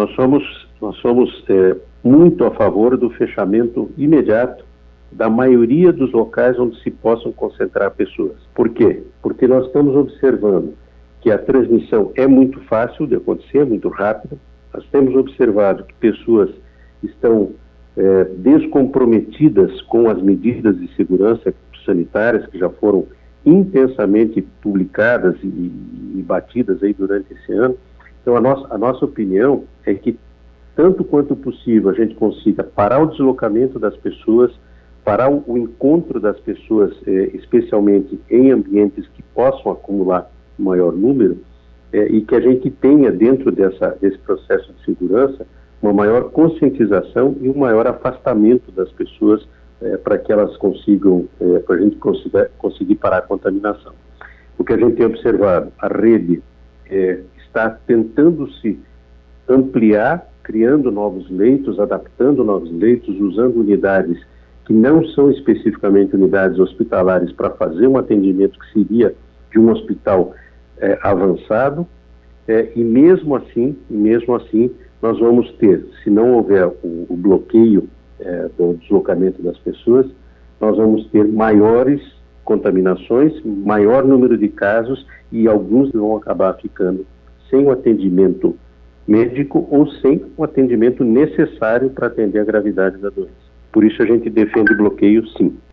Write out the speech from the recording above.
nós somos, nós somos é, muito a favor do fechamento imediato da maioria dos locais onde se possam concentrar pessoas. Por quê? Porque nós estamos observando que a transmissão é muito fácil de acontecer, muito rápida. Nós temos observado que pessoas estão é, descomprometidas com as medidas de segurança sanitárias que já foram intensamente publicadas e, e batidas aí durante esse ano. Então, a nossa, a nossa opinião é que, tanto quanto possível, a gente consiga parar o deslocamento das pessoas, parar o, o encontro das pessoas, eh, especialmente em ambientes que possam acumular maior número, eh, e que a gente tenha, dentro dessa, desse processo de segurança, uma maior conscientização e um maior afastamento das pessoas eh, para que elas consigam, para a gente consiga, conseguir parar a contaminação. O que a gente tem observado, a rede está tentando se ampliar, criando novos leitos, adaptando novos leitos, usando unidades que não são especificamente unidades hospitalares para fazer um atendimento que seria de um hospital é, avançado, é, e mesmo assim, mesmo assim, nós vamos ter, se não houver o, o bloqueio é, do deslocamento das pessoas, nós vamos ter maiores contaminações, maior número de casos e alguns vão acabar ficando sem o atendimento médico ou sem o atendimento necessário para atender a gravidade da doença. Por isso a gente defende bloqueio sim.